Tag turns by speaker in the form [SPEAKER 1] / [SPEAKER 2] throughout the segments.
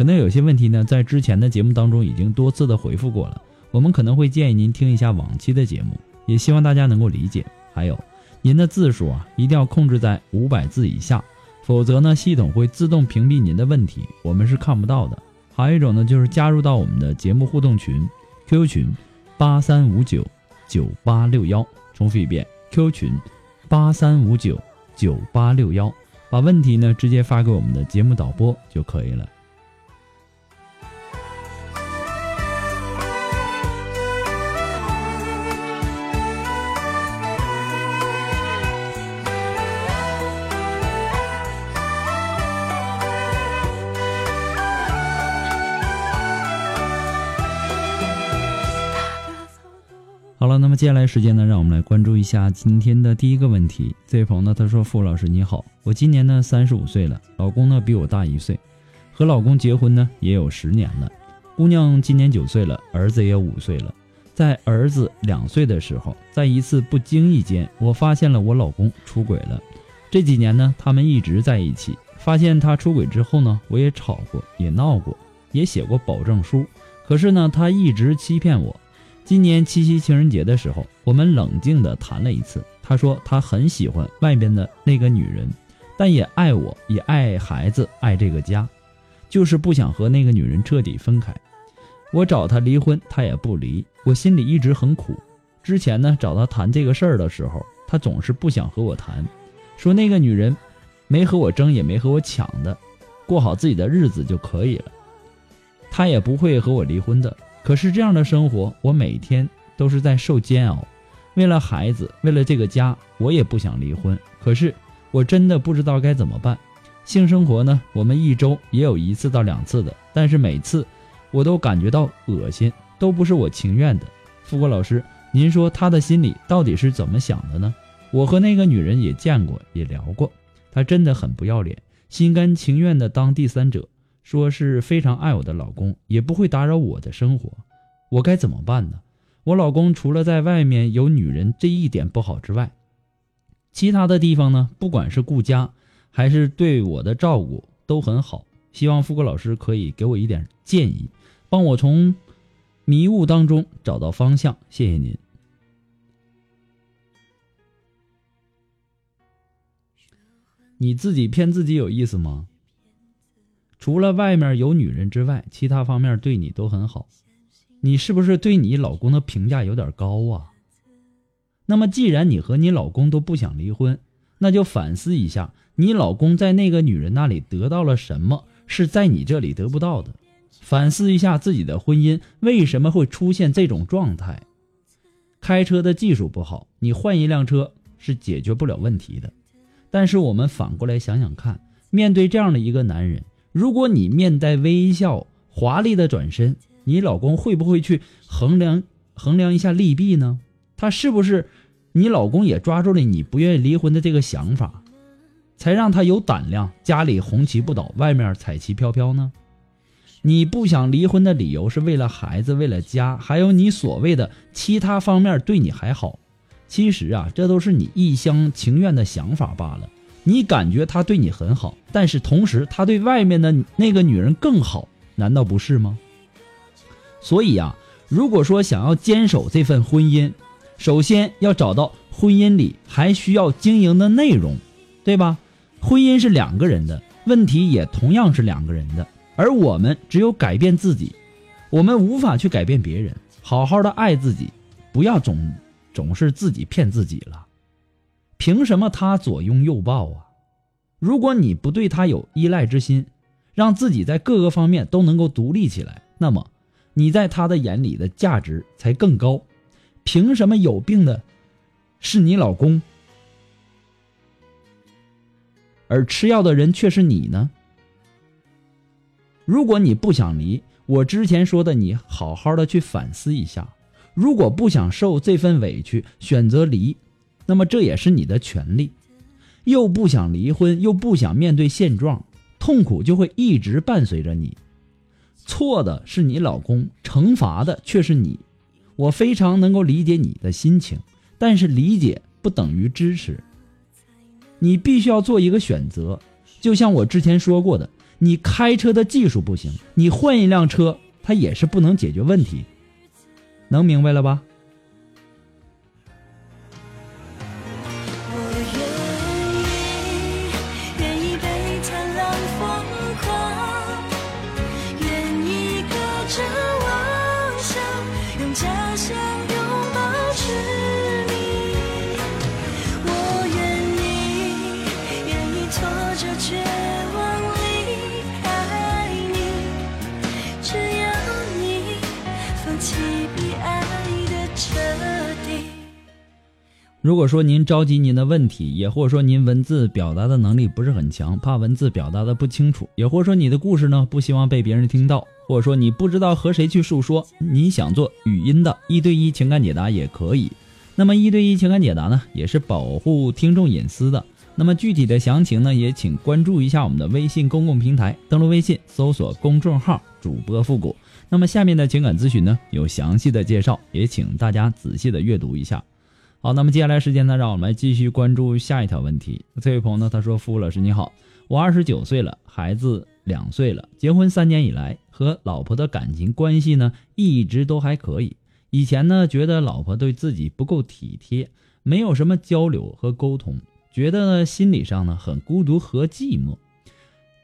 [SPEAKER 1] 可能有些问题呢，在之前的节目当中已经多次的回复过了，我们可能会建议您听一下往期的节目，也希望大家能够理解。还有，您的字数啊，一定要控制在五百字以下，否则呢，系统会自动屏蔽您的问题，我们是看不到的。还有一种呢，就是加入到我们的节目互动群，QQ 群八三五九九八六幺，重复一遍，QQ 群八三五九九八六幺，把问题呢直接发给我们的节目导播就可以了。接下来时间呢，让我们来关注一下今天的第一个问题。这位朋友呢，他说：“傅老师你好，我今年呢三十五岁了，老公呢比我大一岁，和老公结婚呢也有十年了。姑娘今年九岁了，儿子也五岁了。在儿子两岁的时候，在一次不经意间，我发现了我老公出轨了。这几年呢，他们一直在一起。发现他出轨之后呢，我也吵过，也闹过，也写过保证书。可是呢，他一直欺骗我。”今年七夕情人节的时候，我们冷静地谈了一次。他说他很喜欢外边的那个女人，但也爱我，也爱孩子，爱这个家，就是不想和那个女人彻底分开。我找他离婚，他也不离，我心里一直很苦。之前呢，找他谈这个事儿的时候，他总是不想和我谈，说那个女人没和我争，也没和我抢的，过好自己的日子就可以了，他也不会和我离婚的。可是这样的生活，我每天都是在受煎熬。为了孩子，为了这个家，我也不想离婚。可是我真的不知道该怎么办。性生活呢，我们一周也有一次到两次的，但是每次我都感觉到恶心，都不是我情愿的。富国老师，您说他的心里到底是怎么想的呢？我和那个女人也见过，也聊过，她真的很不要脸，心甘情愿的当第三者。说是非常爱我的老公，也不会打扰我的生活，我该怎么办呢？我老公除了在外面有女人这一点不好之外，其他的地方呢，不管是顾家还是对我的照顾都很好。希望富贵老师可以给我一点建议，帮我从迷雾当中找到方向。谢谢您。你自己骗自己有意思吗？除了外面有女人之外，其他方面对你都很好，你是不是对你老公的评价有点高啊？那么既然你和你老公都不想离婚，那就反思一下，你老公在那个女人那里得到了什么，是在你这里得不到的？反思一下自己的婚姻为什么会出现这种状态？开车的技术不好，你换一辆车是解决不了问题的。但是我们反过来想想看，面对这样的一个男人。如果你面带微笑、华丽的转身，你老公会不会去衡量衡量一下利弊呢？他是不是你老公也抓住了你不愿意离婚的这个想法，才让他有胆量家里红旗不倒，外面彩旗飘飘呢？你不想离婚的理由是为了孩子、为了家，还有你所谓的其他方面对你还好。其实啊，这都是你一厢情愿的想法罢了。你感觉他对你很好，但是同时他对外面的那个女人更好，难道不是吗？所以啊，如果说想要坚守这份婚姻，首先要找到婚姻里还需要经营的内容，对吧？婚姻是两个人的，问题也同样是两个人的，而我们只有改变自己，我们无法去改变别人。好好的爱自己，不要总总是自己骗自己了。凭什么他左拥右抱啊？如果你不对他有依赖之心，让自己在各个方面都能够独立起来，那么你在他的眼里的价值才更高。凭什么有病的是你老公？而吃药的人却是你呢？如果你不想离，我之前说的，你好好的去反思一下。如果不想受这份委屈，选择离，那么这也是你的权利。又不想离婚，又不想面对现状，痛苦就会一直伴随着你。错的是你老公，惩罚的却是你。我非常能够理解你的心情，但是理解不等于支持。你必须要做一个选择，就像我之前说过的，你开车的技术不行，你换一辆车，它也是不能解决问题。能明白了吧？如果说您着急您的问题，也或者说您文字表达的能力不是很强，怕文字表达的不清楚，也或者说你的故事呢不希望被别人听到，或者说你不知道和谁去诉说，你想做语音的一对一情感解答也可以。那么一对一情感解答呢，也是保护听众隐私的。那么具体的详情呢，也请关注一下我们的微信公共平台，登录微信搜索公众号主播复古。那么下面的情感咨询呢，有详细的介绍，也请大家仔细的阅读一下。好，那么接下来时间呢，让我们继续关注下一条问题。这位朋友呢，他说：“付老师你好，我二十九岁了，孩子两岁了，结婚三年以来，和老婆的感情关系呢，一直都还可以。以前呢，觉得老婆对自己不够体贴，没有什么交流和沟通，觉得呢心理上呢很孤独和寂寞。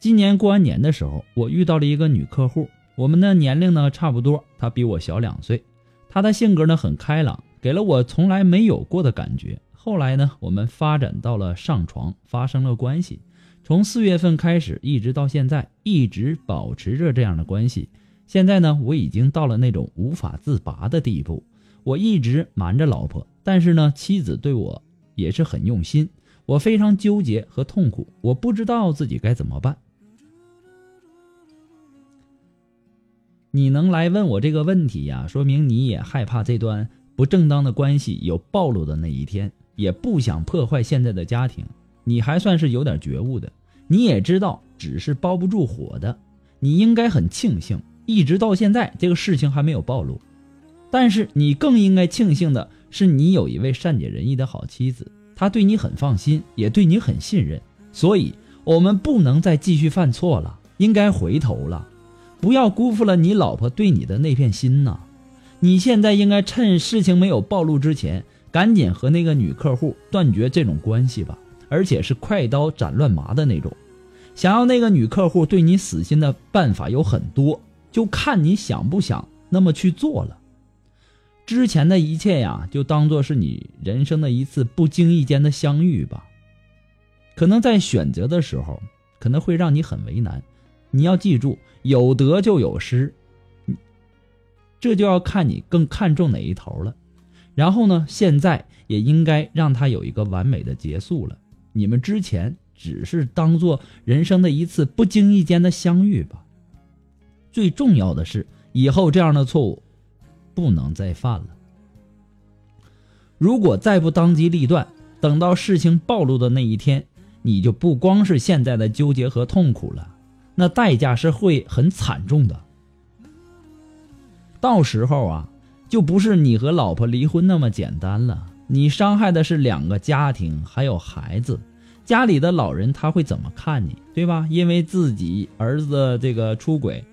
[SPEAKER 1] 今年过完年的时候，我遇到了一个女客户，我们的年龄呢差不多，她比我小两岁，她的性格呢很开朗。”给了我从来没有过的感觉。后来呢，我们发展到了上床，发生了关系。从四月份开始，一直到现在，一直保持着这样的关系。现在呢，我已经到了那种无法自拔的地步。我一直瞒着老婆，但是呢，妻子对我也是很用心。我非常纠结和痛苦，我不知道自己该怎么办。你能来问我这个问题呀，说明你也害怕这段。不正当的关系有暴露的那一天，也不想破坏现在的家庭。你还算是有点觉悟的，你也知道纸是包不住火的，你应该很庆幸，一直到现在这个事情还没有暴露。但是你更应该庆幸的是，你有一位善解人意的好妻子，她对你很放心，也对你很信任。所以，我们不能再继续犯错了，应该回头了，不要辜负了你老婆对你的那片心呐。你现在应该趁事情没有暴露之前，赶紧和那个女客户断绝这种关系吧，而且是快刀斩乱麻的那种。想要那个女客户对你死心的办法有很多，就看你想不想那么去做了。之前的一切呀，就当做是你人生的一次不经意间的相遇吧。可能在选择的时候，可能会让你很为难。你要记住，有得就有失。这就要看你更看重哪一头了，然后呢，现在也应该让他有一个完美的结束了。你们之前只是当做人生的一次不经意间的相遇吧。最重要的是，以后这样的错误不能再犯了。如果再不当机立断，等到事情暴露的那一天，你就不光是现在的纠结和痛苦了，那代价是会很惨重的。到时候啊，就不是你和老婆离婚那么简单了。你伤害的是两个家庭，还有孩子，家里的老人他会怎么看你，对吧？因为自己儿子这个出轨，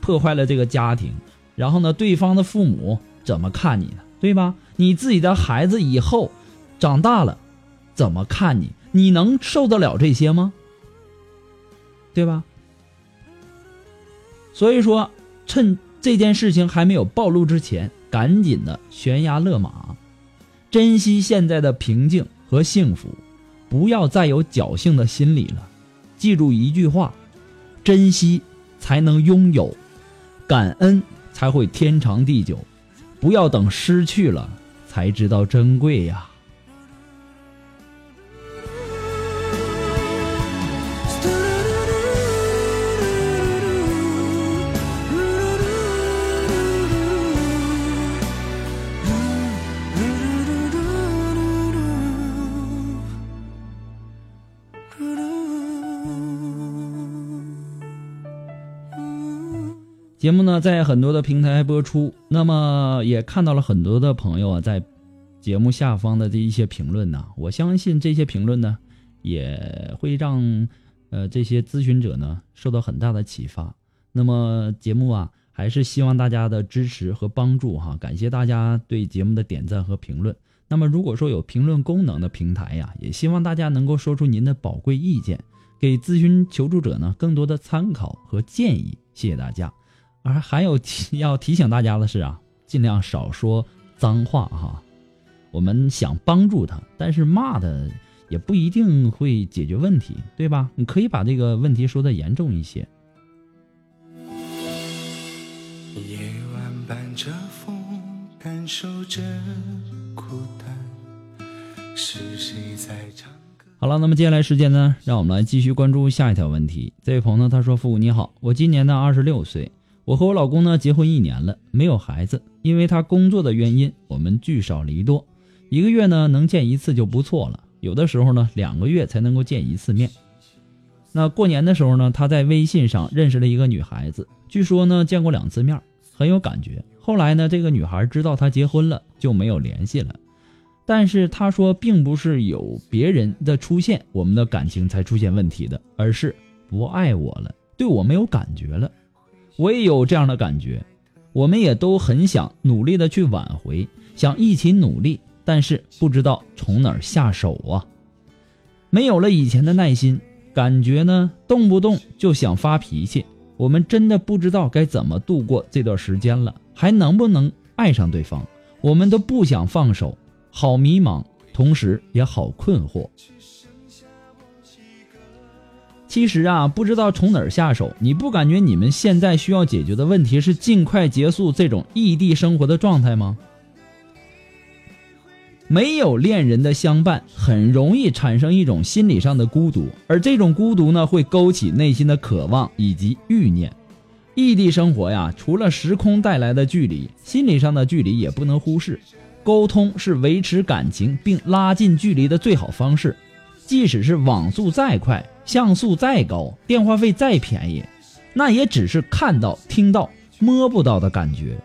[SPEAKER 1] 破坏了这个家庭，然后呢，对方的父母怎么看你呢？对吧？你自己的孩子以后长大了，怎么看你？你能受得了这些吗？对吧？所以说，趁这件事情还没有暴露之前，赶紧的悬崖勒马，珍惜现在的平静和幸福，不要再有侥幸的心理了。记住一句话：珍惜才能拥有，感恩才会天长地久。不要等失去了才知道珍贵呀。节目呢，在很多的平台播出，那么也看到了很多的朋友啊，在节目下方的这一些评论呢，我相信这些评论呢，也会让呃这些咨询者呢受到很大的启发。那么节目啊，还是希望大家的支持和帮助哈，感谢大家对节目的点赞和评论。那么如果说有评论功能的平台呀，也希望大家能够说出您的宝贵意见，给咨询求助者呢更多的参考和建议。谢谢大家。而还有提要提醒大家的是啊，尽量少说脏话哈。我们想帮助他，但是骂的也不一定会解决问题，对吧？你可以把这个问题说的严重一些。夜晚伴着风，感受着孤单，是谁在唱歌？好了，那么接下来时间呢，让我们来继续关注下一条问题。这位朋友他说：“父母你好，我今年呢二十六岁。”我和我老公呢结婚一年了，没有孩子，因为他工作的原因，我们聚少离多，一个月呢能见一次就不错了，有的时候呢两个月才能够见一次面。那过年的时候呢，他在微信上认识了一个女孩子，据说呢见过两次面，很有感觉。后来呢，这个女孩知道他结婚了，就没有联系了。但是他说，并不是有别人的出现，我们的感情才出现问题的，而是不爱我了，对我没有感觉了。我也有这样的感觉，我们也都很想努力的去挽回，想一起努力，但是不知道从哪儿下手啊。没有了以前的耐心，感觉呢动不动就想发脾气。我们真的不知道该怎么度过这段时间了，还能不能爱上对方？我们都不想放手，好迷茫，同时也好困惑。其实啊，不知道从哪儿下手。你不感觉你们现在需要解决的问题是尽快结束这种异地生活的状态吗？没有恋人的相伴，很容易产生一种心理上的孤独，而这种孤独呢，会勾起内心的渴望以及欲念。异地生活呀，除了时空带来的距离，心理上的距离也不能忽视。沟通是维持感情并拉近距离的最好方式，即使是网速再快。像素再高，电话费再便宜，那也只是看到、听到、摸不到的感觉。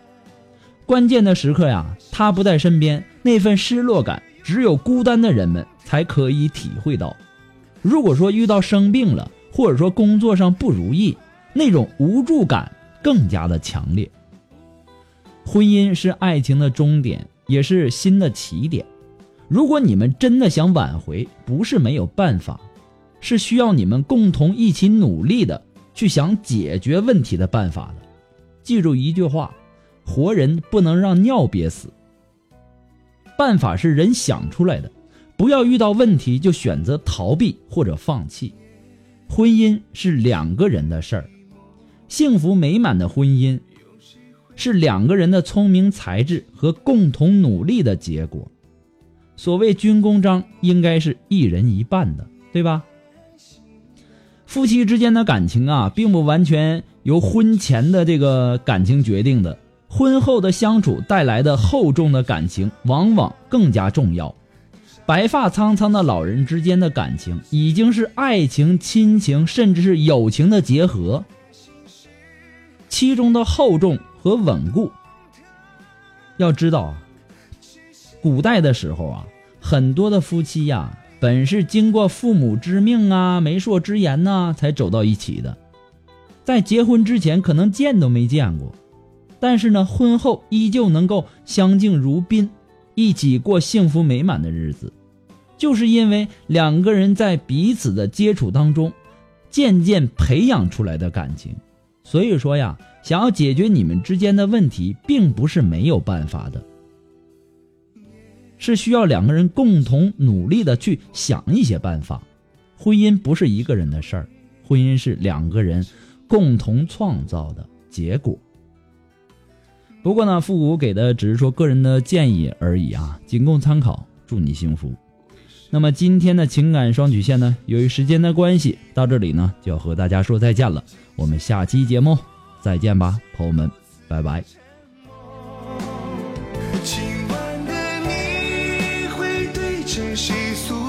[SPEAKER 1] 关键的时刻呀，他不在身边，那份失落感，只有孤单的人们才可以体会到。如果说遇到生病了，或者说工作上不如意，那种无助感更加的强烈。婚姻是爱情的终点，也是新的起点。如果你们真的想挽回，不是没有办法。是需要你们共同一起努力的，去想解决问题的办法的。记住一句话：活人不能让尿憋死。办法是人想出来的，不要遇到问题就选择逃避或者放弃。婚姻是两个人的事儿，幸福美满的婚姻是两个人的聪明才智和共同努力的结果。所谓军功章，应该是一人一半的，对吧？夫妻之间的感情啊，并不完全由婚前的这个感情决定的，婚后的相处带来的厚重的感情往往更加重要。白发苍苍的老人之间的感情，已经是爱情、亲情，甚至是友情的结合，其中的厚重和稳固。要知道啊，古代的时候啊，很多的夫妻呀。本是经过父母之命啊、媒妁之言呐，才走到一起的，在结婚之前可能见都没见过，但是呢，婚后依旧能够相敬如宾，一起过幸福美满的日子。就是因为两个人在彼此的接触当中，渐渐培养出来的感情。所以说呀，想要解决你们之间的问题，并不是没有办法的，是需要两个人共同努力的去想一些办法。婚姻不是一个人的事儿，婚姻是两个人共同创造的结果。不过呢，复古给的只是说个人的建议而已啊，仅供参考。祝你幸福。那么今天的情感双曲线呢，由于时间的关系，到这里呢就要和大家说再见了。我们下期节目再见吧，朋友们，拜拜。
[SPEAKER 2] 习俗